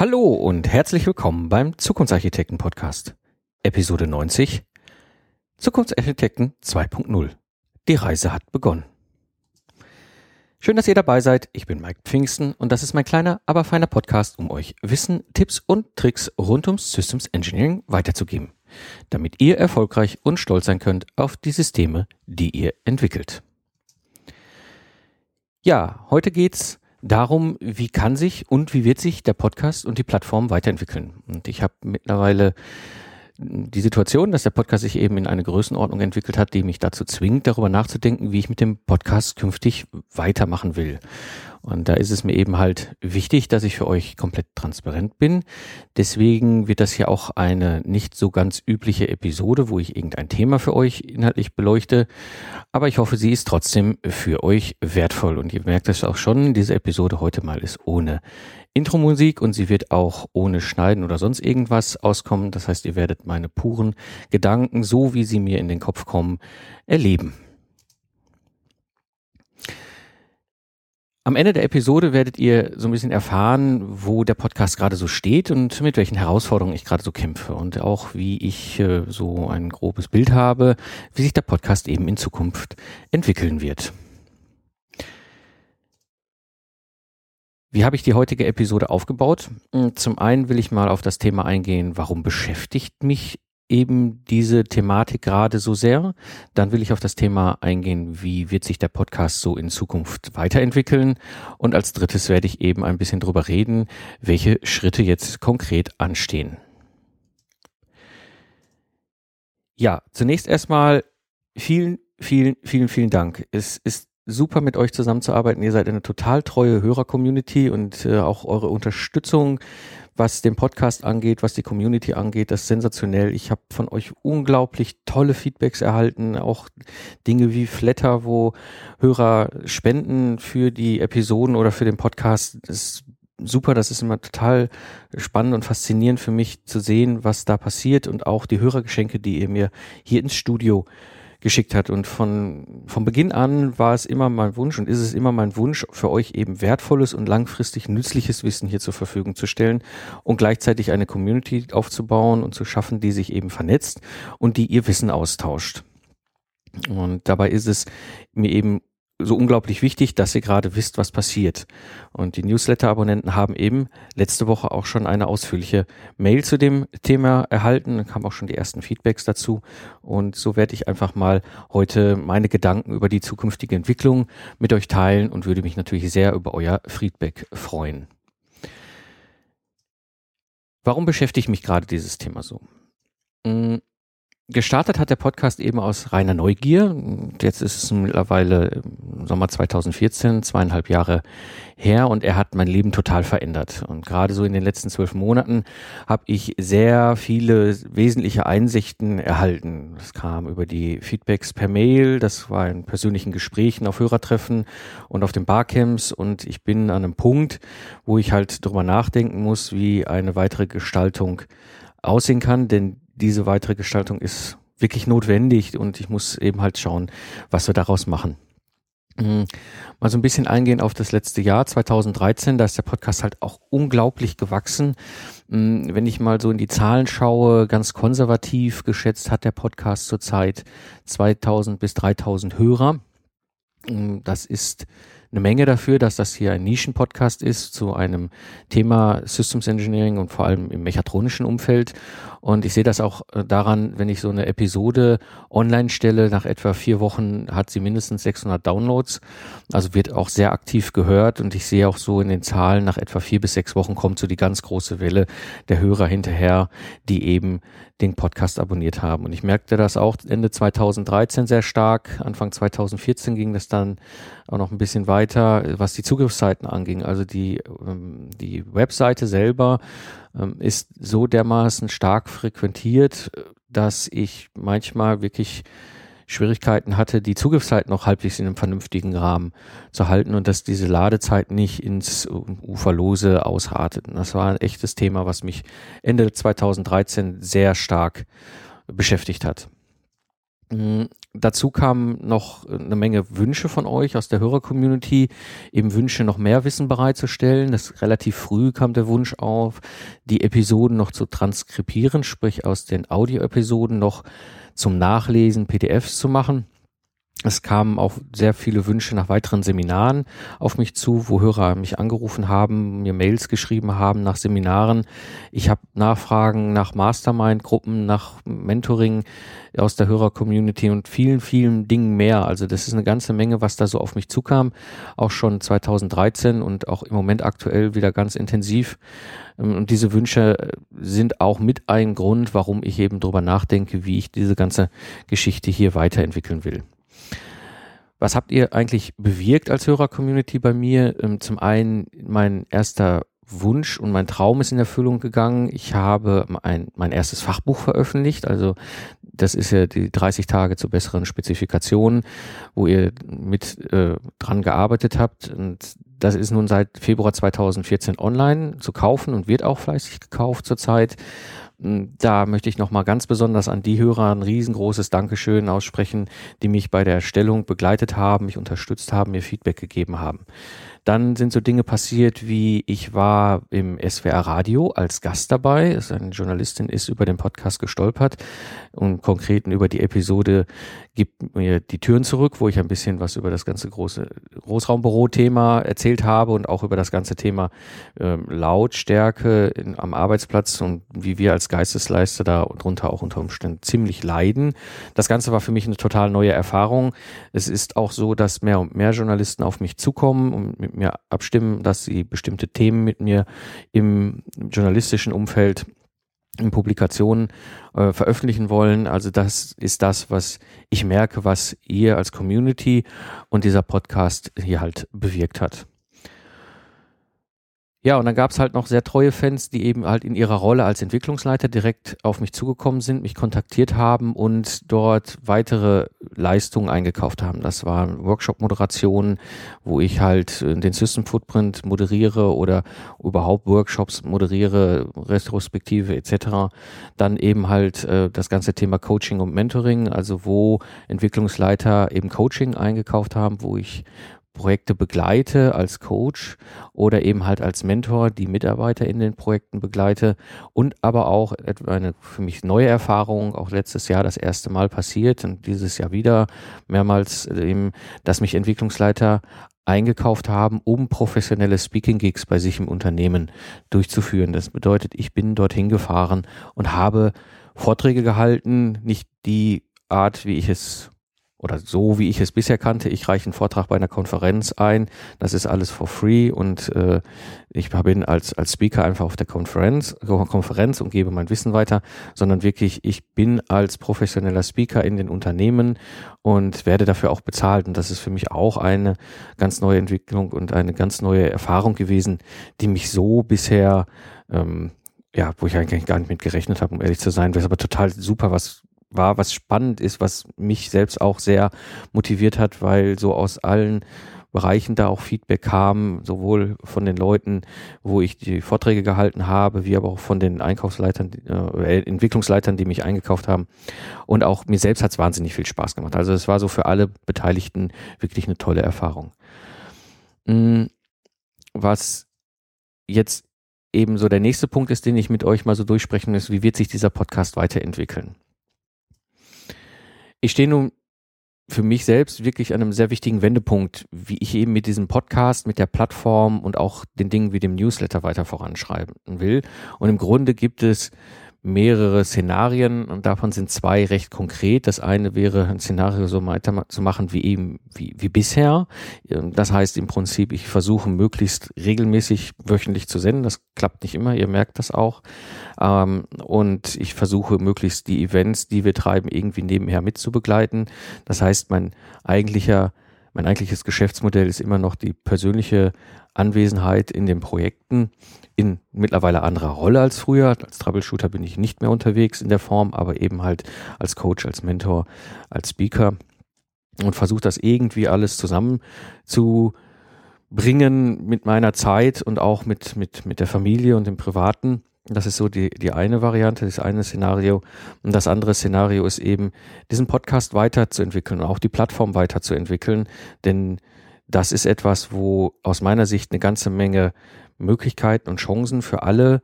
Hallo und herzlich willkommen beim Zukunftsarchitekten Podcast. Episode 90 Zukunftsarchitekten 2.0. Die Reise hat begonnen. Schön, dass ihr dabei seid. Ich bin Mike Pfingsten und das ist mein kleiner, aber feiner Podcast, um euch Wissen, Tipps und Tricks rund ums Systems Engineering weiterzugeben, damit ihr erfolgreich und stolz sein könnt auf die Systeme, die ihr entwickelt. Ja, heute geht's darum, wie kann sich und wie wird sich der Podcast und die Plattform weiterentwickeln. Und ich habe mittlerweile die Situation, dass der Podcast sich eben in eine Größenordnung entwickelt hat, die mich dazu zwingt, darüber nachzudenken, wie ich mit dem Podcast künftig weitermachen will. Und da ist es mir eben halt wichtig, dass ich für euch komplett transparent bin. Deswegen wird das hier auch eine nicht so ganz übliche Episode, wo ich irgendein Thema für euch inhaltlich beleuchte. Aber ich hoffe, sie ist trotzdem für euch wertvoll. Und ihr merkt es auch schon, diese Episode heute mal ist ohne Intro-Musik und sie wird auch ohne Schneiden oder sonst irgendwas auskommen. Das heißt, ihr werdet meine puren Gedanken, so wie sie mir in den Kopf kommen, erleben. Am Ende der Episode werdet ihr so ein bisschen erfahren, wo der Podcast gerade so steht und mit welchen Herausforderungen ich gerade so kämpfe und auch wie ich äh, so ein grobes Bild habe, wie sich der Podcast eben in Zukunft entwickeln wird. Wie habe ich die heutige Episode aufgebaut? Hm, zum einen will ich mal auf das Thema eingehen, warum beschäftigt mich eben diese Thematik gerade so sehr. Dann will ich auf das Thema eingehen, wie wird sich der Podcast so in Zukunft weiterentwickeln. Und als drittes werde ich eben ein bisschen drüber reden, welche Schritte jetzt konkret anstehen. Ja, zunächst erstmal vielen, vielen, vielen, vielen Dank. Es ist super mit euch zusammenzuarbeiten. Ihr seid eine total treue Hörer-Community und äh, auch eure Unterstützung, was den Podcast angeht, was die Community angeht, das ist sensationell. Ich habe von euch unglaublich tolle Feedbacks erhalten, auch Dinge wie Flatter, wo Hörer spenden für die Episoden oder für den Podcast. Das ist super, das ist immer total spannend und faszinierend für mich zu sehen, was da passiert und auch die Hörergeschenke, die ihr mir hier ins Studio geschickt hat. Und von, von Beginn an war es immer mein Wunsch und ist es immer mein Wunsch, für euch eben wertvolles und langfristig nützliches Wissen hier zur Verfügung zu stellen und gleichzeitig eine Community aufzubauen und zu schaffen, die sich eben vernetzt und die ihr Wissen austauscht. Und dabei ist es mir eben so unglaublich wichtig, dass ihr gerade wisst, was passiert. Und die Newsletter-Abonnenten haben eben letzte Woche auch schon eine ausführliche Mail zu dem Thema erhalten. Da kamen auch schon die ersten Feedbacks dazu. Und so werde ich einfach mal heute meine Gedanken über die zukünftige Entwicklung mit euch teilen und würde mich natürlich sehr über euer Feedback freuen. Warum beschäftigt mich gerade dieses Thema so? Hm, Gestartet hat der Podcast eben aus reiner Neugier. Jetzt ist es mittlerweile Sommer 2014, zweieinhalb Jahre her und er hat mein Leben total verändert. Und gerade so in den letzten zwölf Monaten habe ich sehr viele wesentliche Einsichten erhalten. Das kam über die Feedbacks per Mail, das war in persönlichen Gesprächen auf Hörertreffen und auf den Barcamps und ich bin an einem Punkt, wo ich halt drüber nachdenken muss, wie eine weitere Gestaltung aussehen kann, denn diese weitere Gestaltung ist wirklich notwendig und ich muss eben halt schauen, was wir daraus machen. Mhm. Mal so ein bisschen eingehen auf das letzte Jahr 2013, da ist der Podcast halt auch unglaublich gewachsen. Mhm. Wenn ich mal so in die Zahlen schaue, ganz konservativ geschätzt hat der Podcast zurzeit 2000 bis 3000 Hörer. Mhm. Das ist eine Menge dafür, dass das hier ein Nischen-Podcast ist zu einem Thema Systems Engineering und vor allem im mechatronischen Umfeld. Und ich sehe das auch äh, daran, wenn ich so eine Episode online stelle, nach etwa vier Wochen hat sie mindestens 600 Downloads. Also wird auch sehr aktiv gehört. Und ich sehe auch so in den Zahlen, nach etwa vier bis sechs Wochen kommt so die ganz große Welle der Hörer hinterher, die eben den Podcast abonniert haben. Und ich merkte das auch Ende 2013 sehr stark. Anfang 2014 ging das dann auch noch ein bisschen weiter, was die Zugriffszeiten anging. Also die, ähm, die Webseite selber ist so dermaßen stark frequentiert, dass ich manchmal wirklich Schwierigkeiten hatte, die Zugriffszeit noch halbwegs in einem vernünftigen Rahmen zu halten und dass diese Ladezeit nicht ins Uferlose ausartet. das war ein echtes Thema, was mich Ende 2013 sehr stark beschäftigt hat. Mm, dazu kamen noch eine Menge Wünsche von euch aus der Hörer-Community, eben Wünsche, noch mehr Wissen bereitzustellen. Das relativ früh kam der Wunsch auf, die Episoden noch zu transkribieren, sprich aus den Audio-Episoden noch zum Nachlesen PDFs zu machen. Es kamen auch sehr viele Wünsche nach weiteren Seminaren auf mich zu, wo Hörer mich angerufen haben, mir Mails geschrieben haben nach Seminaren. Ich habe Nachfragen nach Mastermind-Gruppen, nach Mentoring aus der Hörer-Community und vielen, vielen Dingen mehr. Also das ist eine ganze Menge, was da so auf mich zukam. Auch schon 2013 und auch im Moment aktuell wieder ganz intensiv. Und diese Wünsche sind auch mit ein Grund, warum ich eben drüber nachdenke, wie ich diese ganze Geschichte hier weiterentwickeln will. Was habt ihr eigentlich bewirkt als Hörer-Community bei mir? Ähm, zum einen mein erster Wunsch und mein Traum ist in Erfüllung gegangen. Ich habe ein, mein erstes Fachbuch veröffentlicht. Also das ist ja die 30 Tage zu besseren Spezifikationen, wo ihr mit äh, dran gearbeitet habt. Und das ist nun seit Februar 2014 online zu kaufen und wird auch fleißig gekauft zurzeit. Hm, da möchte ich nochmal ganz besonders an die Hörer ein riesengroßes Dankeschön aussprechen, die mich bei der Erstellung begleitet haben, mich unterstützt haben, mir Feedback gegeben haben. Dann sind so Dinge passiert, wie ich war im SWR Radio als Gast dabei. Eine Journalistin ist über den Podcast gestolpert und konkret über die Episode gibt mir die Türen zurück, wo ich ein bisschen was über das ganze große Großraumbüro-Thema erzählt habe und auch über das ganze Thema ähm, Lautstärke in, am Arbeitsplatz und wie wir als Geistesleister da drunter auch unter Umständen ziemlich leiden. Das Ganze war für mich eine total neue Erfahrung. Es ist auch so, dass mehr und mehr Journalisten auf mich zukommen und mit mir abstimmen, dass sie bestimmte Themen mit mir im journalistischen Umfeld in Publikationen äh, veröffentlichen wollen. Also das ist das, was ich merke, was ihr als Community und dieser Podcast hier halt bewirkt hat. Ja, und dann gab es halt noch sehr treue Fans, die eben halt in ihrer Rolle als Entwicklungsleiter direkt auf mich zugekommen sind, mich kontaktiert haben und dort weitere Leistungen eingekauft haben. Das waren Workshop-Moderationen, wo ich halt äh, den System Footprint moderiere oder überhaupt Workshops moderiere, Retrospektive etc. Dann eben halt äh, das ganze Thema Coaching und Mentoring, also wo Entwicklungsleiter eben Coaching eingekauft haben, wo ich Projekte begleite als Coach oder eben halt als Mentor die Mitarbeiter in den Projekten begleite und aber auch eine für mich neue Erfahrung, auch letztes Jahr das erste Mal passiert und dieses Jahr wieder mehrmals eben, dass mich Entwicklungsleiter eingekauft haben, um professionelle Speaking Gigs bei sich im Unternehmen durchzuführen. Das bedeutet, ich bin dorthin gefahren und habe Vorträge gehalten, nicht die Art, wie ich es oder so wie ich es bisher kannte, ich reiche einen Vortrag bei einer Konferenz ein, das ist alles for free und äh, ich bin als, als Speaker einfach auf der Konferenz, Konferenz und gebe mein Wissen weiter, sondern wirklich, ich bin als professioneller Speaker in den Unternehmen und werde dafür auch bezahlt. Und das ist für mich auch eine ganz neue Entwicklung und eine ganz neue Erfahrung gewesen, die mich so bisher ähm, ja, wo ich eigentlich gar nicht mit gerechnet habe, um ehrlich zu sein, was aber total super was war, was spannend ist, was mich selbst auch sehr motiviert hat, weil so aus allen Bereichen da auch Feedback kam, sowohl von den Leuten, wo ich die Vorträge gehalten habe, wie aber auch von den Einkaufsleitern, äh, Entwicklungsleitern, die mich eingekauft haben. Und auch mir selbst hat es wahnsinnig viel Spaß gemacht. Also es war so für alle Beteiligten wirklich eine tolle Erfahrung. Mm, was jetzt eben so der nächste Punkt ist, den ich mit euch mal so durchsprechen muss, wie wird sich dieser Podcast weiterentwickeln? Ich stehe nun für mich selbst wirklich an einem sehr wichtigen Wendepunkt, wie ich eben mit diesem Podcast, mit der Plattform und auch den Dingen wie dem Newsletter weiter voranschreiben will. Und im Grunde gibt es mehrere Szenarien und davon sind zwei recht konkret. Das eine wäre ein Szenario so weiter zu machen wie eben wie, wie bisher. Das heißt im Prinzip, ich versuche möglichst regelmäßig wöchentlich zu senden. Das klappt nicht immer, ihr merkt das auch. Ähm, und ich versuche möglichst die Events, die wir treiben, irgendwie nebenher mitzubegleiten. Das heißt, mein eigentlicher mein eigentliches Geschäftsmodell ist immer noch die persönliche Anwesenheit in den Projekten in mittlerweile anderer Rolle als früher. Als Troubleshooter bin ich nicht mehr unterwegs in der Form, aber eben halt als Coach, als Mentor, als Speaker und versuche das irgendwie alles zusammen zu bringen mit meiner Zeit und auch mit, mit, mit der Familie und dem Privaten Das ist so die, die eine Variante, das eine Szenario. Und das andere Szenario ist eben, diesen Podcast weiterzuentwickeln und auch die Plattform weiterzuentwickeln. Denn das ist etwas, wo aus meiner Sicht eine ganze Menge Möglichkeiten und Chancen für alle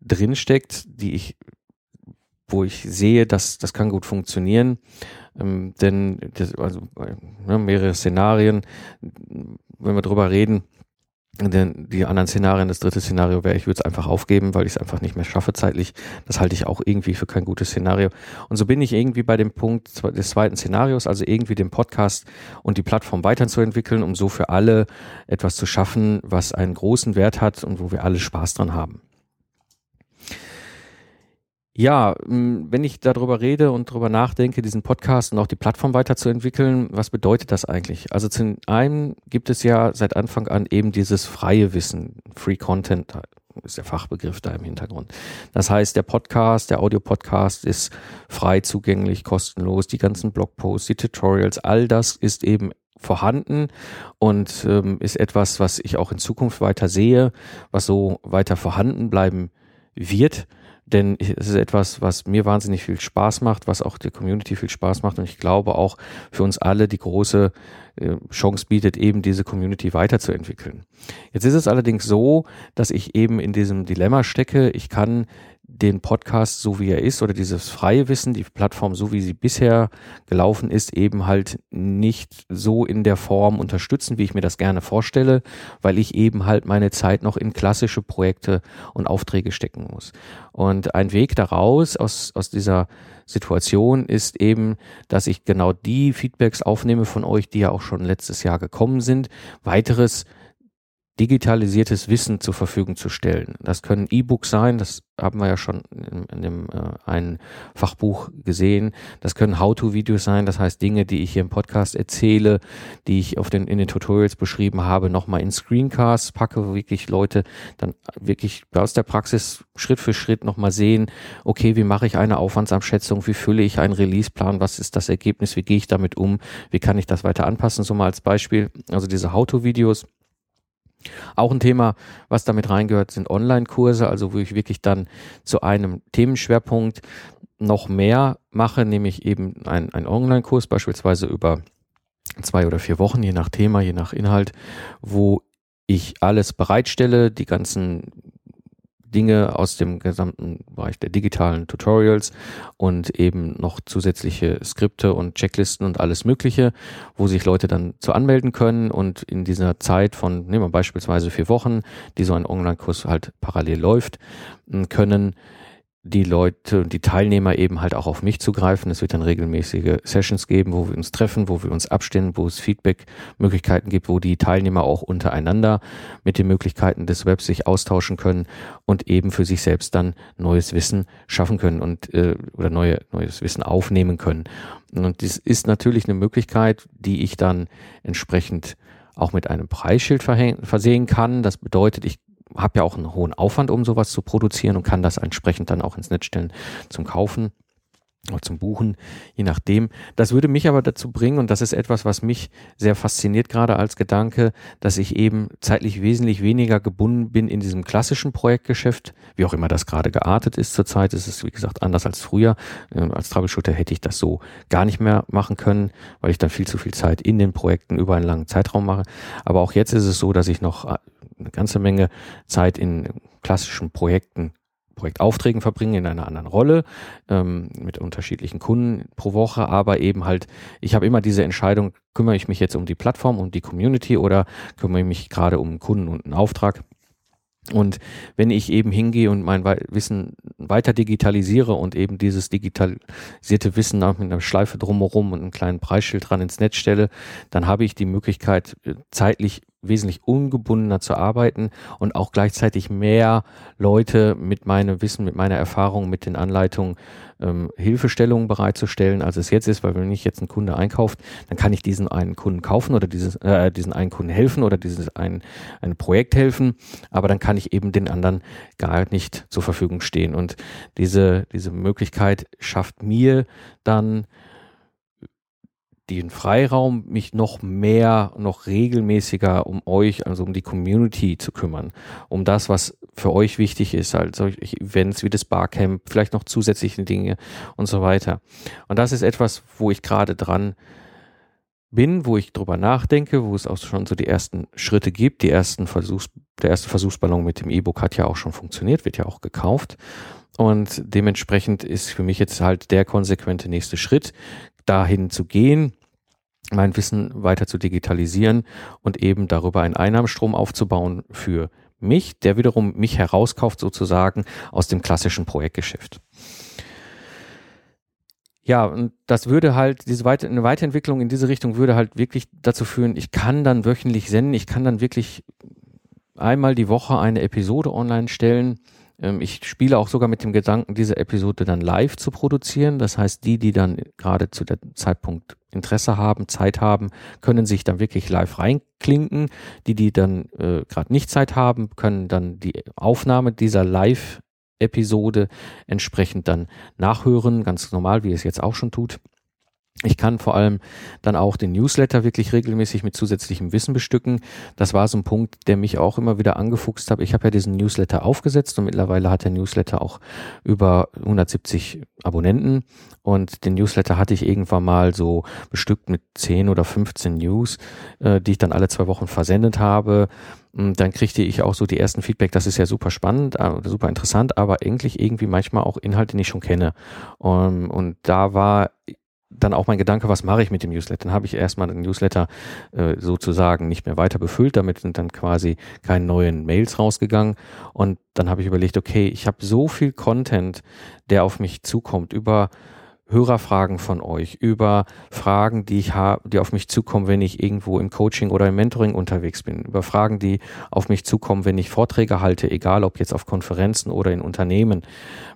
drinsteckt, die ich, wo ich sehe, dass das kann gut funktionieren. Ähm, denn das, also ne, mehrere Szenarien, wenn wir drüber reden, denn die anderen Szenarien, das dritte Szenario wäre, ich würde es einfach aufgeben, weil ich es einfach nicht mehr schaffe zeitlich. Das halte ich auch irgendwie für kein gutes Szenario. Und so bin ich irgendwie bei dem Punkt des zweiten Szenarios, also irgendwie den Podcast und die Plattform weiterzuentwickeln, um so für alle etwas zu schaffen, was einen großen Wert hat und wo wir alle Spaß dran haben. Ja, wenn ich darüber rede und darüber nachdenke, diesen Podcast und auch die Plattform weiterzuentwickeln, was bedeutet das eigentlich? Also zum einen gibt es ja seit Anfang an eben dieses freie Wissen, Free Content ist der Fachbegriff da im Hintergrund. Das heißt, der Podcast, der Audio-Podcast ist frei zugänglich, kostenlos, die ganzen Blogposts, die Tutorials, all das ist eben vorhanden und ähm, ist etwas, was ich auch in Zukunft weiter sehe, was so weiter vorhanden bleiben wird denn es ist etwas, was mir wahnsinnig viel Spaß macht, was auch der Community viel Spaß macht und ich glaube auch für uns alle die große äh, Chance bietet, eben diese Community weiterzuentwickeln. Jetzt ist es allerdings so, dass ich eben in diesem Dilemma stecke. Ich kann den Podcast so wie er ist oder dieses freie Wissen, die Plattform so wie sie bisher gelaufen ist, eben halt nicht so in der Form unterstützen, wie ich mir das gerne vorstelle, weil ich eben halt meine Zeit noch in klassische Projekte und Aufträge stecken muss. Und ein Weg daraus aus, aus dieser Situation ist eben, dass ich genau die Feedbacks aufnehme von euch, die ja auch schon letztes Jahr gekommen sind, weiteres digitalisiertes Wissen zur Verfügung zu stellen. Das können E-Books sein, das haben wir ja schon in, in dem äh, einen Fachbuch gesehen. Das können How-to-Videos sein, das heißt Dinge, die ich hier im Podcast erzähle, die ich auf den in den Tutorials beschrieben habe, nochmal in Screencasts packe, wo wirklich Leute dann wirklich aus der Praxis Schritt für Schritt nochmal sehen, okay, wie mache ich eine Aufwandsabschätzung, wie fülle ich einen Releaseplan, was ist das Ergebnis, wie gehe ich damit um, wie kann ich das weiter anpassen, so mal als Beispiel. Also diese How-to-Videos auch ein Thema, was damit reingehört, sind Online-Kurse, also wo ich wirklich dann zu einem Themenschwerpunkt noch mehr mache, nämlich eben ein, ein Online-Kurs beispielsweise über zwei oder vier Wochen, je nach Thema, je nach Inhalt, wo ich alles bereitstelle, die ganzen Dinge aus dem gesamten Bereich der digitalen Tutorials und eben noch zusätzliche Skripte und Checklisten und alles Mögliche, wo sich Leute dann zu anmelden können. Und in dieser Zeit von, nehmen wir beispielsweise vier Wochen, die so ein Online-Kurs halt parallel läuft, können die Leute und die Teilnehmer eben halt auch auf mich zugreifen. Es wird dann regelmäßige Sessions geben, wo wir uns treffen, wo wir uns abstimmen, wo es Feedback-Möglichkeiten gibt, wo die Teilnehmer auch untereinander mit den Möglichkeiten des Webs sich austauschen können und eben für sich selbst dann neues Wissen schaffen können und äh, oder neue, neues Wissen aufnehmen können. Und das ist natürlich eine Möglichkeit, die ich dann entsprechend auch mit einem Preisschild versehen kann. Das bedeutet, ich habe ja auch einen hohen Aufwand, um sowas zu produzieren und kann das entsprechend dann auch ins Netz stellen zum Kaufen oder zum Buchen, je nachdem. Das würde mich aber dazu bringen, und das ist etwas, was mich sehr fasziniert gerade als Gedanke, dass ich eben zeitlich wesentlich weniger gebunden bin in diesem klassischen Projektgeschäft, wie auch immer das gerade geartet ist zurzeit. ist Es wie gesagt, anders als früher. Ähm, als Troubleshooter hätte ich das so gar nicht mehr machen können, weil ich dann viel zu viel Zeit in den Projekten über einen langen Zeitraum mache. Aber auch jetzt ist es so, dass ich noch äh, eine ganze Menge Zeit in klassischen Projekten Projektaufträgen verbringe in einer anderen Rolle ähm, mit unterschiedlichen Kunden pro Woche, aber eben halt, ich habe immer diese Entscheidung, kümmere ich mich jetzt um die Plattform, um die Community oder kümmere ich mich gerade um einen Kunden und einen Auftrag. Und wenn ich eben hingehe und mein Wissen weiter digitalisiere und eben dieses digitalisierte Wissen auch mit einer Schleife drumherum und einem kleinen Preisschild dran ins Netz stelle, dann habe ich die Möglichkeit, äh, zeitlich wesentlich ungebundener zu arbeiten und auch gleichzeitig mehr Leute mit meinem Wissen, mit meiner Erfahrung, mit den Anleitungen ähm, Hilfestellungen bereitzustellen, als es jetzt ist, weil wenn ich jetzt einen Kunde einkauft, dann kann ich diesen einen Kunden kaufen oder dieses, äh, diesen einen Kunden helfen oder dieses ein, ein Projekt helfen, aber dann kann ich eben den anderen gar nicht zur Verfügung stehen. Und diese, diese Möglichkeit schafft mir dann den Freiraum, mich noch mehr, noch regelmäßiger um euch, also um die Community zu kümmern, um das, was für euch wichtig ist, halt solche Events wie das Barcamp, vielleicht noch zusätzliche Dinge und so weiter. Und das ist etwas, wo ich gerade dran bin, wo ich drüber nachdenke, wo es auch schon so die ersten Schritte gibt. Die ersten Versuchs, der erste Versuchsballon mit dem E-Book hat ja auch schon funktioniert, wird ja auch gekauft. Und dementsprechend ist für mich jetzt halt der konsequente nächste Schritt, dahin zu gehen, mein Wissen weiter zu digitalisieren und eben darüber einen Einnahmenstrom aufzubauen für mich, der wiederum mich herauskauft sozusagen aus dem klassischen Projektgeschäft. Ja, und das würde halt, diese Weite, eine Weiterentwicklung in diese Richtung würde halt wirklich dazu führen, ich kann dann wöchentlich senden, ich kann dann wirklich einmal die Woche eine Episode online stellen. Ähm, ich spiele auch sogar mit dem Gedanken, diese Episode dann live zu produzieren. Das heißt, die, die dann gerade zu der Zeitpunkt Interesse haben, Zeit haben, können sich dann wirklich live reinklinken. Die, die dann äh, gerade nicht Zeit haben, können dann die Aufnahme dieser Live Episode entsprechend dann nachhören, ganz normal, wie es jetzt auch schon tut. Ich kann vor allem dann auch den Newsletter wirklich regelmäßig mit zusätzlichem Wissen bestücken. Das war so ein Punkt, der mich auch immer wieder angefuchst hat. Ich habe ja diesen Newsletter aufgesetzt und mittlerweile hat der Newsletter auch über 170 Abonnenten. Und den Newsletter hatte ich irgendwann mal so bestückt mit 10 oder 15 News, äh, die ich dann alle zwei Wochen versendet habe. Und dann kriegte ich auch so die ersten Feedback, das ist ja super spannend, äh, super interessant, aber eigentlich irgendwie manchmal auch Inhalte, die ich schon kenne. Und, und da war dann auch mein Gedanke, was mache ich mit dem Newsletter? Dann habe ich erstmal den Newsletter äh, sozusagen nicht mehr weiter befüllt, damit sind dann quasi keine neuen Mails rausgegangen. Und dann habe ich überlegt, okay, ich habe so viel Content, der auf mich zukommt über Hörerfragen von euch, über Fragen, die ich habe, die auf mich zukommen, wenn ich irgendwo im Coaching oder im Mentoring unterwegs bin, über Fragen, die auf mich zukommen, wenn ich Vorträge halte, egal ob jetzt auf Konferenzen oder in Unternehmen.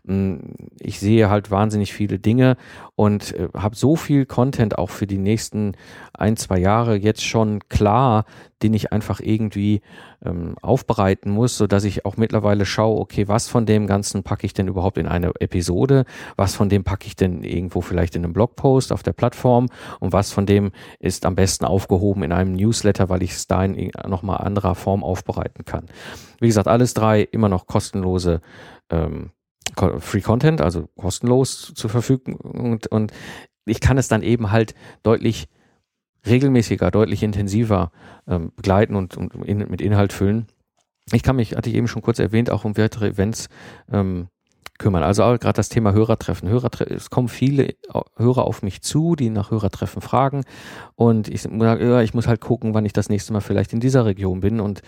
Hm, ich sehe halt wahnsinnig viele Dinge und äh, habe so viel Content auch für die nächsten ein, zwei Jahre jetzt schon klar, den ich einfach irgendwie ähm, aufbereiten muss, so dass ich auch mittlerweile schaue, okay, was von dem Ganzen packe ich denn überhaupt in eine Episode, was von dem packe ich denn irgendwo vielleicht in einem Blogpost auf der Plattform und was von dem ist am besten aufgehoben in einem Newsletter, weil ich es da in nochmal anderer Form aufbereiten kann. Wie gesagt, alles drei immer noch kostenlose ähm, Free Content, also kostenlos zur Verfügung und, und ich kann es dann eben halt deutlich regelmäßiger, deutlich intensiver ähm, begleiten und, und in, mit Inhalt füllen. Ich kann mich, hatte ich eben schon kurz erwähnt, auch um weitere Events ähm, kümmern. Also gerade das Thema Hörertreffen. Hörertreffen. Es kommen viele Hörer auf mich zu, die nach Hörertreffen fragen. Und ich, ich muss halt gucken, wann ich das nächste Mal vielleicht in dieser Region bin. Und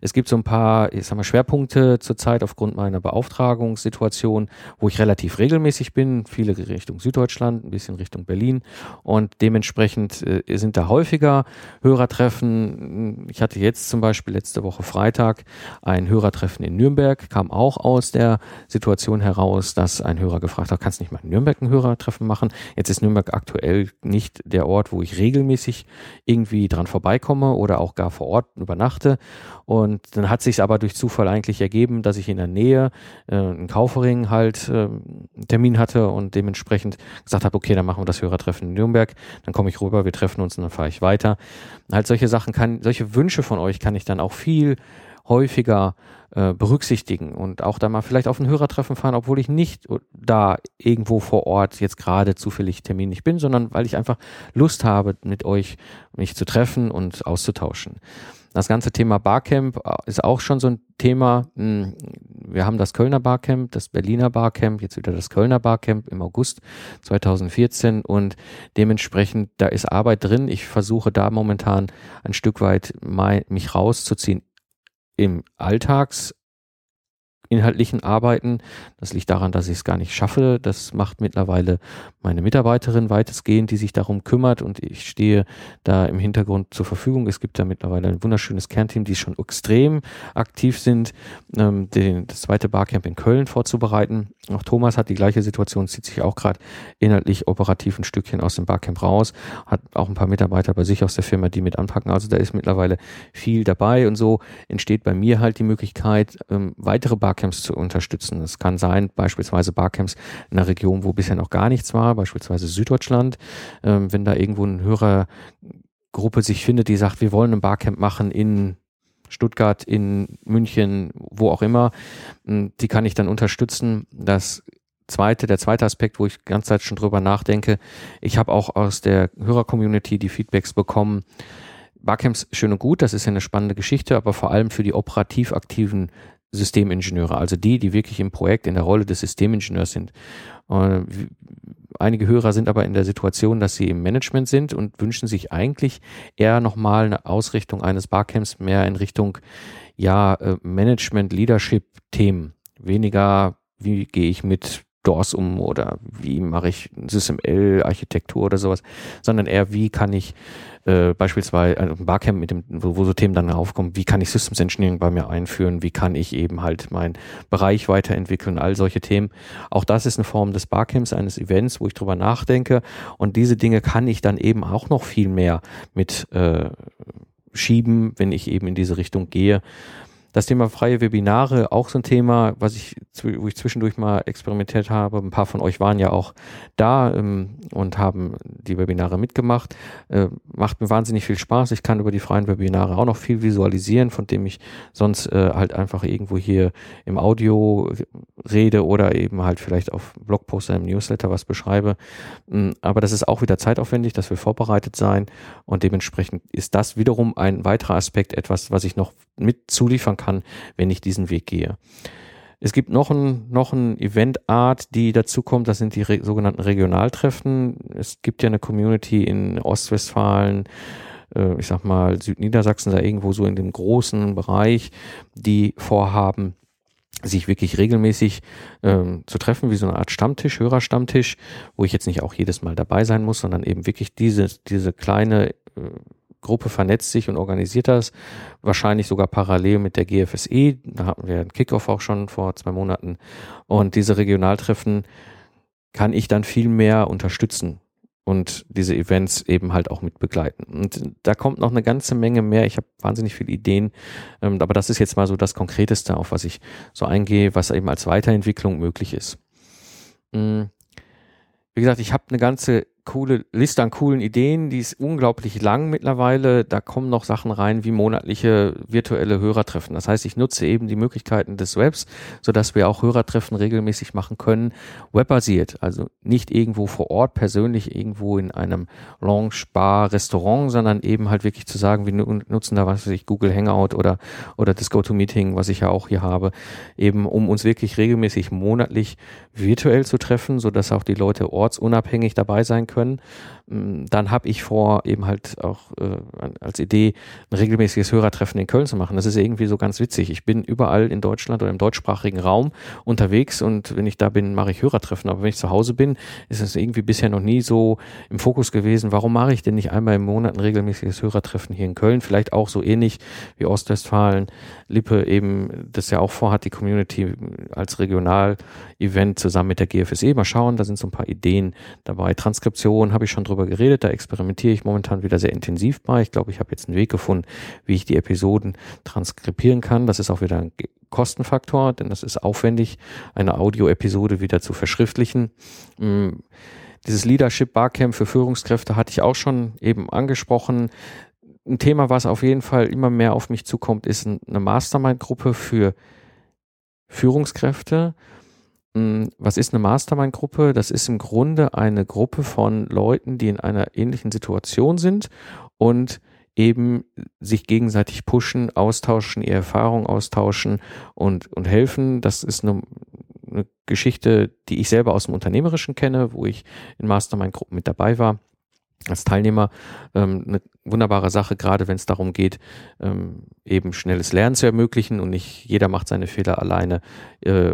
es gibt so ein paar, ich sag mal, Schwerpunkte zurzeit aufgrund meiner Beauftragungssituation, wo ich relativ regelmäßig bin. Viele Richtung Süddeutschland, ein bisschen Richtung Berlin. Und dementsprechend äh, sind da häufiger Hörertreffen. Ich hatte jetzt zum Beispiel letzte Woche Freitag ein Hörertreffen in Nürnberg, kam auch aus der Situation heraus, heraus, dass ein Hörer gefragt hat, kannst nicht mal in Nürnberg ein Hörertreffen machen? Jetzt ist Nürnberg aktuell nicht der Ort, wo ich regelmäßig irgendwie dran vorbeikomme oder auch gar vor Ort übernachte. Und dann hat sich aber durch Zufall eigentlich ergeben, dass ich in der Nähe äh, einen Kaufering halt äh, Termin hatte und dementsprechend gesagt habe, okay, dann machen wir das Hörertreffen in Nürnberg, dann komme ich rüber, wir treffen uns und dann fahre ich weiter. Halt solche Sachen kann, solche Wünsche von euch kann ich dann auch viel häufiger äh, berücksichtigen und auch da mal vielleicht auf ein Hörertreffen fahren, obwohl ich nicht da irgendwo vor Ort jetzt gerade zufällig terminlich bin, sondern weil ich einfach Lust habe, mit euch mich zu treffen und auszutauschen. Das ganze Thema Barcamp äh, ist auch schon so ein Thema. Hm, wir haben das Kölner Barcamp, das Berliner Barcamp, jetzt wieder das Kölner Barcamp im August 2014 und dementsprechend, da ist Arbeit drin. Ich versuche da momentan ein Stück weit mich rauszuziehen im Alltags inhaltlichen Arbeiten. Das liegt daran, dass ich es gar nicht schaffe. Das macht mittlerweile meine Mitarbeiterin weitestgehend, die sich darum kümmert und ich stehe da im Hintergrund zur Verfügung. Es gibt da mittlerweile ein wunderschönes Kernteam, die schon extrem aktiv sind, ähm, den, das zweite Barcamp in Köln vorzubereiten. Auch Thomas hat die gleiche Situation, zieht sich auch gerade inhaltlich operativ ein Stückchen aus dem Barcamp raus, hat auch ein paar Mitarbeiter bei sich aus der Firma, die mit anpacken. Also da ist mittlerweile viel dabei und so entsteht bei mir halt die Möglichkeit, ähm, weitere Barcamps Barcamps zu unterstützen. Es kann sein, beispielsweise Barcamps in einer Region, wo bisher noch gar nichts war, beispielsweise Süddeutschland, ähm, wenn da irgendwo eine Hörergruppe sich findet, die sagt, wir wollen ein Barcamp machen in Stuttgart, in München, wo auch immer. Hm, die kann ich dann unterstützen. Das zweite, der zweite Aspekt, wo ich die ganze Zeit schon drüber nachdenke, ich habe auch aus der Hörer-Community die Feedbacks bekommen. Barcamps schön und gut, das ist ja eine spannende Geschichte, aber vor allem für die operativ aktiven Systemingenieure, also die, die wirklich im Projekt in der Rolle des Systemingenieurs sind. Äh, einige Hörer sind aber in der Situation, dass sie im Management sind und wünschen sich eigentlich eher nochmal eine Ausrichtung eines Barcamps mehr in Richtung ja, äh, Management, Leadership-Themen. Weniger, wie gehe ich mit DOS um oder wie mache ich SysML-Architektur oder sowas, sondern eher, wie kann ich äh, beispielsweise ein Barcamp mit dem, wo, wo so Themen dann aufkommen, wie kann ich Systems Engineering bei mir einführen, wie kann ich eben halt meinen Bereich weiterentwickeln, all solche Themen. Auch das ist eine Form des Barcamps, eines Events, wo ich drüber nachdenke und diese Dinge kann ich dann eben auch noch viel mehr mit äh, schieben, wenn ich eben in diese Richtung gehe. Das Thema freie Webinare, auch so ein Thema, was ich, wo ich zwischendurch mal experimentiert habe. Ein paar von euch waren ja auch da ähm, und haben die Webinare mitgemacht. Äh, macht mir wahnsinnig viel Spaß. Ich kann über die freien Webinare auch noch viel visualisieren, von dem ich sonst äh, halt einfach irgendwo hier im Audio rede oder eben halt vielleicht auf Blogposter im Newsletter was beschreibe. Ähm, aber das ist auch wieder zeitaufwendig, das will vorbereitet sein und dementsprechend ist das wiederum ein weiterer Aspekt, etwas, was ich noch mit zuliefern kann, wenn ich diesen Weg gehe. Es gibt noch ein, noch ein Eventart, die dazu kommt, das sind die re sogenannten Regionaltreffen. Es gibt ja eine Community in Ostwestfalen, äh, ich sag mal Südniedersachsen, da irgendwo so in dem großen Bereich, die vorhaben, sich wirklich regelmäßig ähm, zu treffen, wie so eine Art Stammtisch, Hörerstammtisch, wo ich jetzt nicht auch jedes Mal dabei sein muss, sondern eben wirklich diese, diese kleine äh, Gruppe vernetzt sich und organisiert das, wahrscheinlich sogar parallel mit der GFSE. Da hatten wir einen Kickoff auch schon vor zwei Monaten. Und diese Regionaltreffen kann ich dann viel mehr unterstützen und diese Events eben halt auch mit begleiten. Und da kommt noch eine ganze Menge mehr. Ich habe wahnsinnig viele Ideen, ähm, aber das ist jetzt mal so das Konkreteste, auf was ich so eingehe, was eben als Weiterentwicklung möglich ist. Hm. Wie gesagt, ich habe eine ganze coole Liste an coolen Ideen, die ist unglaublich lang mittlerweile. Da kommen noch Sachen rein wie monatliche virtuelle Hörertreffen. Das heißt, ich nutze eben die Möglichkeiten des Webs, sodass wir auch Hörertreffen regelmäßig machen können, webbasiert. Also nicht irgendwo vor Ort persönlich irgendwo in einem Lounge, Bar, Restaurant, sondern eben halt wirklich zu sagen, wir nutzen da was weiß ich, Google Hangout oder, oder das GoToMeeting, was ich ja auch hier habe, eben um uns wirklich regelmäßig monatlich virtuell zu treffen, sodass auch die Leute ortsunabhängig dabei sein können können. Mm, dann habe ich vor, eben halt auch äh, als Idee ein regelmäßiges Hörertreffen in Köln zu machen. Das ist irgendwie so ganz witzig. Ich bin überall in Deutschland oder im deutschsprachigen Raum unterwegs und wenn ich da bin, mache ich Hörertreffen. Aber wenn ich zu Hause bin, ist es irgendwie bisher noch nie so im Fokus gewesen. Warum mache ich denn nicht einmal im Monat ein regelmäßiges Hörertreffen hier in Köln? Vielleicht auch so ähnlich wie Ostwestfalen, Lippe eben das ja auch vorhat, die Community als Regional-Event zusammen mit der GFSE. Mal schauen, da sind so ein paar Ideen dabei. Transkription habe ich schon drüber geredet. Da experimentiere ich momentan wieder sehr intensiv bei. Ich glaube, ich habe jetzt einen Weg gefunden, wie ich die Episoden transkribieren kann. Das ist auch wieder ein Kostenfaktor, denn das ist aufwendig, eine Audio-Episode wieder zu verschriftlichen. Mm, dieses Leadership Barcamp für Führungskräfte hatte ich auch schon eben angesprochen. Ein Thema, was auf jeden Fall immer mehr auf mich zukommt, ist eine Mastermind-Gruppe für Führungskräfte was ist eine Mastermind-Gruppe? Das ist im Grunde eine Gruppe von Leuten, die in einer ähnlichen Situation sind und eben sich gegenseitig pushen, austauschen, ihre Erfahrungen austauschen und, und helfen. Das ist eine, eine Geschichte, die ich selber aus dem Unternehmerischen kenne, wo ich in Mastermind-Gruppen mit dabei war als Teilnehmer ähm, eine wunderbare Sache, gerade wenn es darum geht, ähm, eben schnelles Lernen zu ermöglichen und nicht jeder macht seine Fehler alleine äh,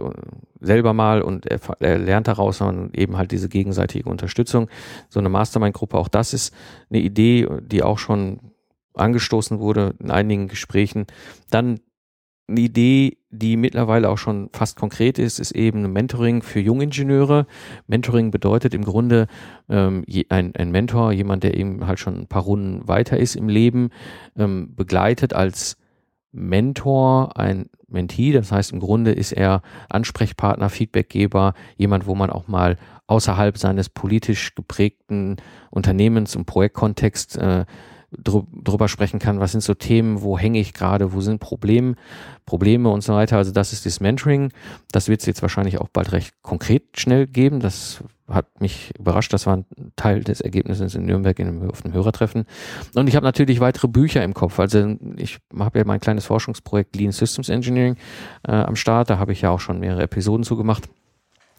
selber mal und er, er, lernt daraus, sondern eben halt diese gegenseitige Unterstützung. So eine Mastermind-Gruppe, auch das ist eine Idee, die auch schon angestoßen wurde in einigen Gesprächen. Dann eine Idee, die mittlerweile auch schon fast konkret ist, ist eben Mentoring für Jungingenieure. Mentoring bedeutet im Grunde ähm, ein, ein Mentor, jemand, der eben halt schon ein paar Runden weiter ist im Leben, ähm, begleitet als Mentor ein Mentee. Das heißt, im Grunde ist er Ansprechpartner, Feedbackgeber, jemand, wo man auch mal außerhalb seines politisch geprägten Unternehmens- und Projektkontext äh, drüber sprechen kann, was sind so Themen, wo hänge ich gerade, wo sind Probleme, Probleme und so weiter. Also das ist das Mentoring. Das wird es jetzt wahrscheinlich auch bald recht konkret schnell geben. Das hat mich überrascht. Das war ein Teil des Ergebnisses in Nürnberg in auf dem Hörertreffen. Und ich habe natürlich weitere Bücher im Kopf. Also ich habe ja mein kleines Forschungsprojekt Lean Systems Engineering äh, am Start. Da habe ich ja auch schon mehrere Episoden zugemacht. Und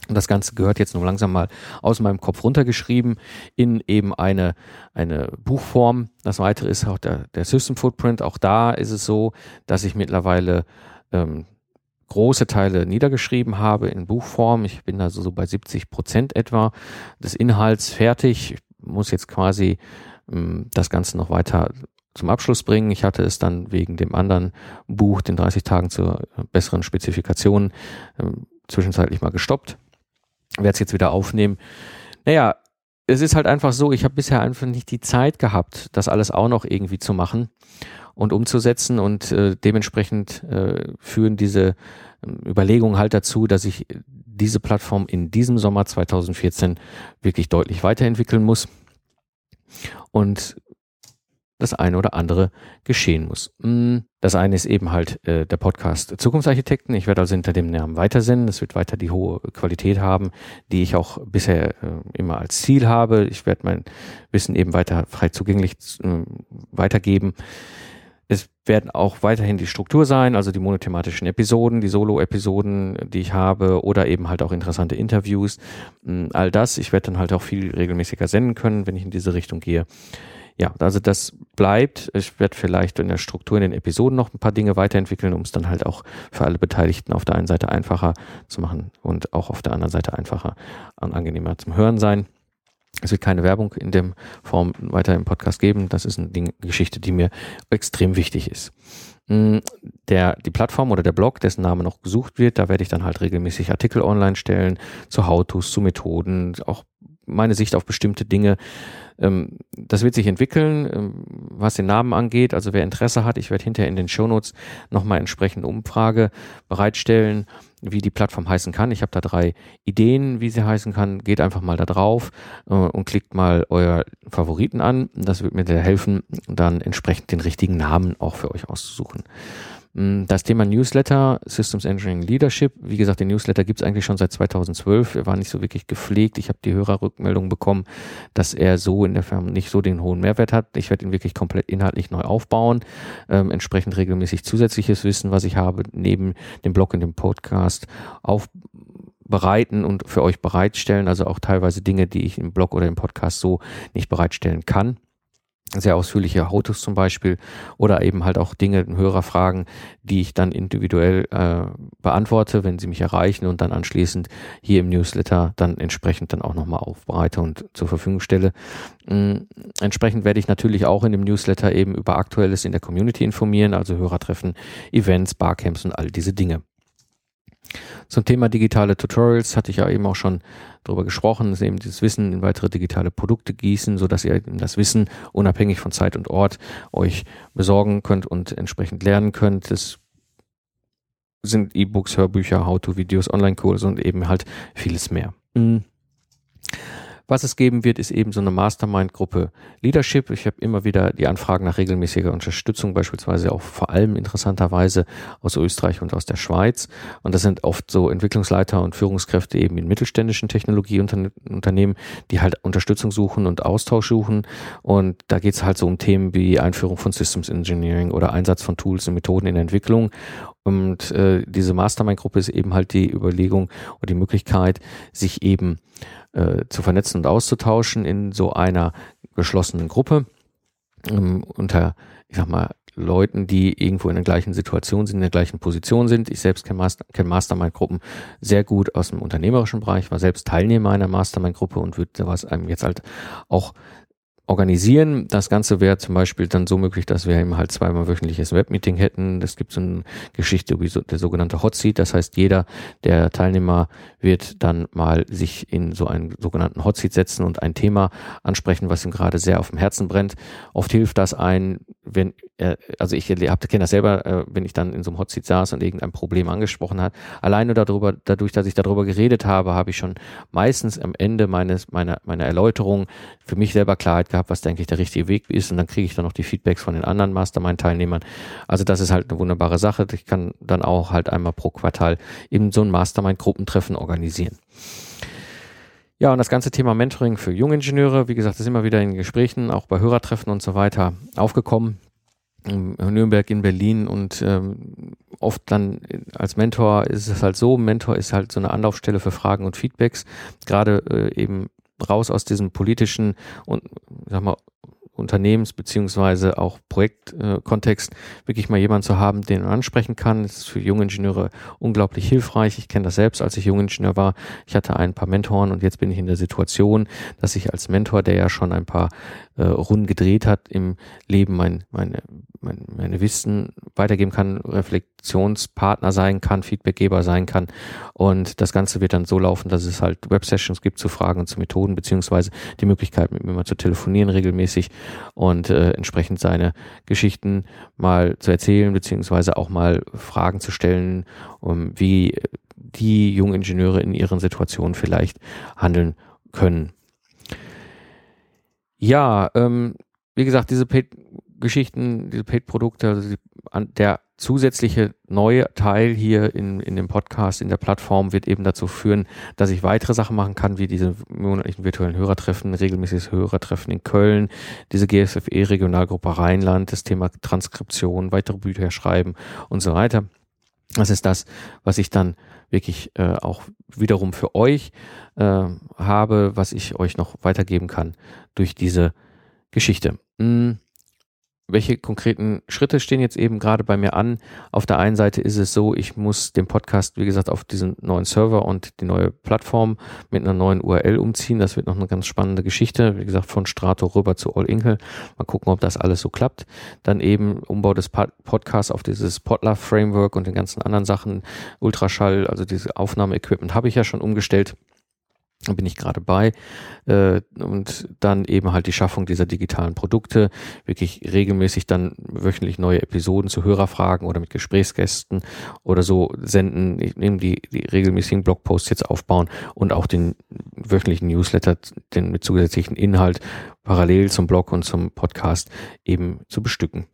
das Ganze gehört jetzt nur langsam mal aus meinem Kopf runtergeschrieben in eben eine, eine Buchform. Das weitere ist auch der, der System Footprint. Auch da ist es so, dass ich mittlerweile ähm, große Teile niedergeschrieben habe in Buchform. Ich bin also so bei 70 Prozent etwa des Inhalts fertig. Ich muss jetzt quasi ähm, das Ganze noch weiter zum Abschluss bringen. Ich hatte es dann wegen dem anderen Buch, den 30 Tagen zur besseren Spezifikation, ähm, zwischenzeitlich mal gestoppt werde es jetzt wieder aufnehmen. Naja, es ist halt einfach so, ich habe bisher einfach nicht die Zeit gehabt, das alles auch noch irgendwie zu machen und umzusetzen und äh, dementsprechend äh, führen diese äh, Überlegungen halt dazu, dass ich diese Plattform in diesem Sommer 2014 wirklich deutlich weiterentwickeln muss. Und das eine oder andere geschehen muss. Mm, das eine ist eben halt äh, der Podcast Zukunftsarchitekten. Ich werde also hinter dem Namen weitersenden. Es wird weiter die hohe Qualität haben, die ich auch bisher äh, immer als Ziel habe. Ich werde mein Wissen eben weiter frei zugänglich äh, weitergeben. Es werden auch weiterhin die Struktur sein, also die monothematischen Episoden, die Solo-Episoden, die ich habe, oder eben halt auch interessante Interviews. Mm, all das. Ich werde dann halt auch viel regelmäßiger senden können, wenn ich in diese Richtung gehe ja, also das bleibt. Ich werde vielleicht in der Struktur in den Episoden noch ein paar Dinge weiterentwickeln, um es dann halt auch für alle Beteiligten auf der einen Seite einfacher zu machen und auch auf der anderen Seite einfacher und angenehmer zum Hören sein. Es wird keine Werbung in dem Form weiter im Podcast geben. Das ist eine Geschichte, die mir extrem wichtig ist. Mm, der, die Plattform oder der Blog, dessen Name noch gesucht wird, da werde ich dann halt regelmäßig Artikel online stellen zu How-Tos, zu Methoden, auch meine Sicht auf bestimmte Dinge ähm, das wird sich entwickeln, ähm, was den Namen angeht. Also wer Interesse hat, ich werde hinterher in den Shownotes nochmal entsprechende Umfrage bereitstellen, wie die Plattform heißen kann. Ich habe da drei Ideen, wie sie heißen kann. Geht einfach mal da drauf äh, und klickt mal euer Favoriten an. Das wird mir sehr helfen, dann entsprechend den richtigen Namen auch für euch auszusuchen. Mm, das Thema Newsletter, Systems Engineering Leadership, wie gesagt, den Newsletter gibt es eigentlich schon seit 2012. Er war nicht so wirklich gepflegt. Ich habe die Hörerrückmeldung bekommen, dass er so in der Firma nicht so den hohen Mehrwert hat. Ich werde ihn wirklich komplett inhaltlich neu aufbauen, ähm, entsprechend regelmäßig zusätzliches Wissen, was ich habe, neben dem Blog und dem Podcast aufbereiten und für euch bereitstellen. Also auch teilweise Dinge, die ich im Blog oder im Podcast so nicht bereitstellen kann sehr ausführliche Autos zum Beispiel oder eben halt auch Dinge, Hörerfragen, die ich dann individuell äh, beantworte, wenn sie mich erreichen und dann anschließend hier im Newsletter dann entsprechend dann auch nochmal aufbereite und zur Verfügung stelle. Ähm, entsprechend werde ich natürlich auch in dem Newsletter eben über Aktuelles in der Community informieren, also Hörertreffen, Events, Barcamps und all diese Dinge. Zum Thema digitale Tutorials hatte ich ja eben auch schon darüber gesprochen, dass eben dieses Wissen in weitere digitale Produkte gießen, so dass ihr das Wissen unabhängig von Zeit und Ort euch besorgen könnt und entsprechend lernen könnt. Das sind E-Books, Hörbücher, How-to-Videos, Online-Kurse und eben halt vieles mehr. Mhm. Was es geben wird, ist eben so eine Mastermind-Gruppe Leadership. Ich habe immer wieder die Anfragen nach regelmäßiger Unterstützung, beispielsweise auch vor allem interessanterweise aus Österreich und aus der Schweiz. Und das sind oft so Entwicklungsleiter und Führungskräfte eben in mittelständischen Technologieunternehmen, die halt Unterstützung suchen und Austausch suchen. Und da geht es halt so um Themen wie Einführung von Systems Engineering oder Einsatz von Tools und Methoden in Entwicklung. Und äh, diese Mastermind-Gruppe ist eben halt die Überlegung oder die Möglichkeit, sich eben äh, zu vernetzen und auszutauschen in so einer geschlossenen Gruppe ähm, unter, ich sag mal, Leuten, die irgendwo in der gleichen Situation sind, in der gleichen Position sind. Ich selbst kenne Master, kenn Mastermind-Gruppen sehr gut aus dem unternehmerischen Bereich, war selbst Teilnehmer einer Mastermind-Gruppe und würde sowas einem jetzt halt auch organisieren. Das Ganze wäre zum Beispiel dann so möglich, dass wir eben halt zweimal wöchentliches Webmeeting hätten. Das gibt so eine Geschichte wie so, der sogenannte Hot Seat. Das heißt, jeder der Teilnehmer wird dann mal sich in so einen sogenannten Hot Seat setzen und ein Thema ansprechen, was ihm gerade sehr auf dem Herzen brennt. Oft hilft das ein, wenn äh, also ich kenne das selber, äh, wenn ich dann in so einem Hot Seat saß und irgendein Problem angesprochen hat. Alleine darüber, dadurch, dass ich darüber geredet habe, habe ich schon meistens am Ende meines meiner meiner Erläuterung für mich selber Klarheit gehabt, was denke ich der richtige Weg ist und dann kriege ich dann noch die Feedbacks von den anderen Mastermind-Teilnehmern. Also das ist halt eine wunderbare Sache. Ich kann dann auch halt einmal pro Quartal eben so ein Mastermind-Gruppentreffen organisieren. Ja, und das ganze Thema Mentoring für Jungingenieure, wie gesagt, ist immer wieder in Gesprächen, auch bei Hörertreffen und so weiter aufgekommen. In Nürnberg, in Berlin und ähm, oft dann als Mentor ist es halt so, Mentor ist halt so eine Anlaufstelle für Fragen und Feedbacks, gerade äh, eben raus aus diesem politischen und sag mal Unternehmens- beziehungsweise auch Projektkontext äh, wirklich mal jemanden zu haben, den man ansprechen kann. Das ist für junge Ingenieure unglaublich hilfreich. Ich kenne das selbst, als ich Jungingenieur war. Ich hatte ein paar Mentoren und jetzt bin ich in der Situation, dass ich als Mentor, der ja schon ein paar äh, Runden gedreht hat im Leben, mein, meine, mein, meine Wissen weitergeben kann, Reflexionspartner sein kann, Feedbackgeber sein kann. Und das Ganze wird dann so laufen, dass es halt Websessions gibt zu Fragen und zu Methoden, beziehungsweise die Möglichkeit, mit mir mal zu telefonieren regelmäßig und äh, entsprechend seine Geschichten mal zu erzählen, beziehungsweise auch mal Fragen zu stellen, um wie die jungen Ingenieure in ihren Situationen vielleicht handeln können. Ja, ähm, wie gesagt, diese Paid-Geschichten, diese Paid-Produkte, also der zusätzliche neue Teil hier in, in dem Podcast, in der Plattform wird eben dazu führen, dass ich weitere Sachen machen kann, wie diese monatlichen virtuellen Hörertreffen, regelmäßiges Hörertreffen in Köln, diese GSFE Regionalgruppe Rheinland, das Thema Transkription, weitere Bücher schreiben und so weiter. Das ist das, was ich dann wirklich äh, auch wiederum für euch äh, habe, was ich euch noch weitergeben kann durch diese Geschichte. Hm welche konkreten Schritte stehen jetzt eben gerade bei mir an? Auf der einen Seite ist es so, ich muss den Podcast, wie gesagt, auf diesen neuen Server und die neue Plattform mit einer neuen URL umziehen. Das wird noch eine ganz spannende Geschichte. Wie gesagt, von Strato rüber zu All Inkle. Mal gucken, ob das alles so klappt. Dann eben Umbau des Podcasts auf dieses Podlove Framework und den ganzen anderen Sachen. Ultraschall, also diese Aufnahmeequipment habe ich ja schon umgestellt. Bin ich gerade bei. Äh, und dann eben halt die Schaffung dieser digitalen Produkte, wirklich regelmäßig dann wöchentlich neue Episoden zu Hörerfragen oder mit Gesprächsgästen oder so senden, nehme die, die regelmäßigen Blogposts jetzt aufbauen und auch den wöchentlichen Newsletter, den mit zusätzlichen Inhalt parallel zum Blog und zum Podcast eben zu bestücken.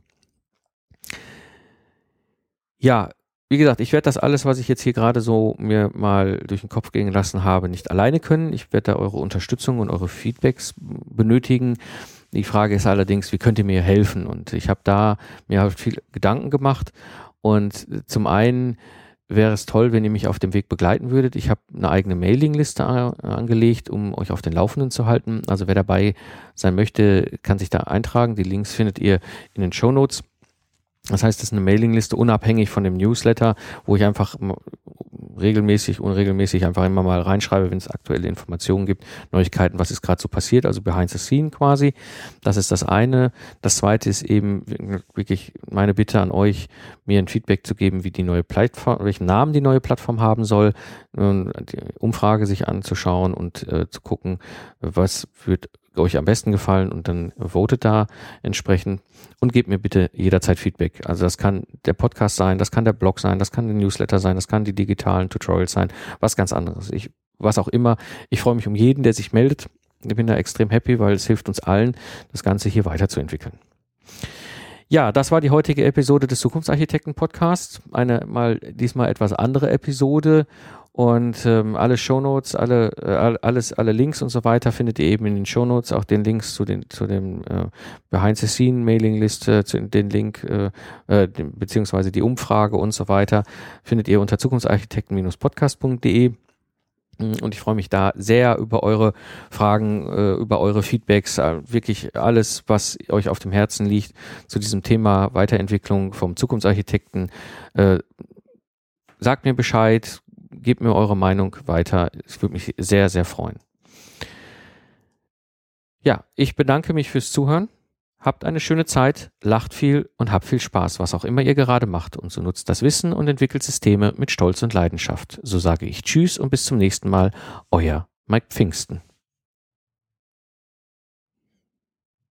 Ja, wie gesagt, ich werde das alles, was ich jetzt hier gerade so mir mal durch den Kopf gehen lassen habe, nicht alleine können. Ich werde da eure Unterstützung und eure Feedbacks benötigen. Die Frage ist allerdings, wie könnt ihr mir helfen? Und ich habe da mir halt viel Gedanken gemacht. Und zum einen wäre es toll, wenn ihr mich auf dem Weg begleiten würdet. Ich habe eine eigene Mailingliste angelegt, um euch auf den Laufenden zu halten. Also wer dabei sein möchte, kann sich da eintragen. Die Links findet ihr in den Show Notes. Das heißt, es ist eine Mailingliste unabhängig von dem Newsletter, wo ich einfach regelmäßig, unregelmäßig einfach immer mal reinschreibe, wenn es aktuelle Informationen gibt, Neuigkeiten, was ist gerade so passiert, also behind the scene quasi. Das ist das eine. Das zweite ist eben wirklich meine Bitte an euch, mir ein Feedback zu geben, wie die neue Plattform, welchen Namen die neue Plattform haben soll, die Umfrage sich anzuschauen und äh, zu gucken, was wird euch am besten gefallen und dann votet da entsprechend und gebt mir bitte jederzeit Feedback. Also das kann der Podcast sein, das kann der Blog sein, das kann der Newsletter sein, das kann die digitalen Tutorials sein, was ganz anderes. Ich, was auch immer. Ich freue mich um jeden, der sich meldet. Ich bin da extrem happy, weil es hilft uns allen, das Ganze hier weiterzuentwickeln. Ja, das war die heutige Episode des Zukunftsarchitekten Podcasts. Eine mal diesmal etwas andere Episode und ähm, alle Shownotes, alle, äh, alles, alle Links und so weiter findet ihr eben in den Shownotes, auch den Links zu den zu dem äh, Behind the Scene Mailingliste, zu den Link äh, äh, beziehungsweise die Umfrage und so weiter findet ihr unter zukunftsarchitekten-podcast.de. Und ich freue mich da sehr über eure Fragen, äh, über eure Feedbacks, äh, wirklich alles, was euch auf dem Herzen liegt zu diesem Thema Weiterentwicklung vom Zukunftsarchitekten. Äh, sagt mir Bescheid, gebt mir eure Meinung weiter. Es würde mich sehr, sehr freuen. Ja, ich bedanke mich fürs Zuhören. Habt eine schöne Zeit, lacht viel und habt viel Spaß, was auch immer ihr gerade macht. Und so nutzt das Wissen und entwickelt Systeme mit Stolz und Leidenschaft. So sage ich Tschüss und bis zum nächsten Mal. Euer Mike Pfingsten.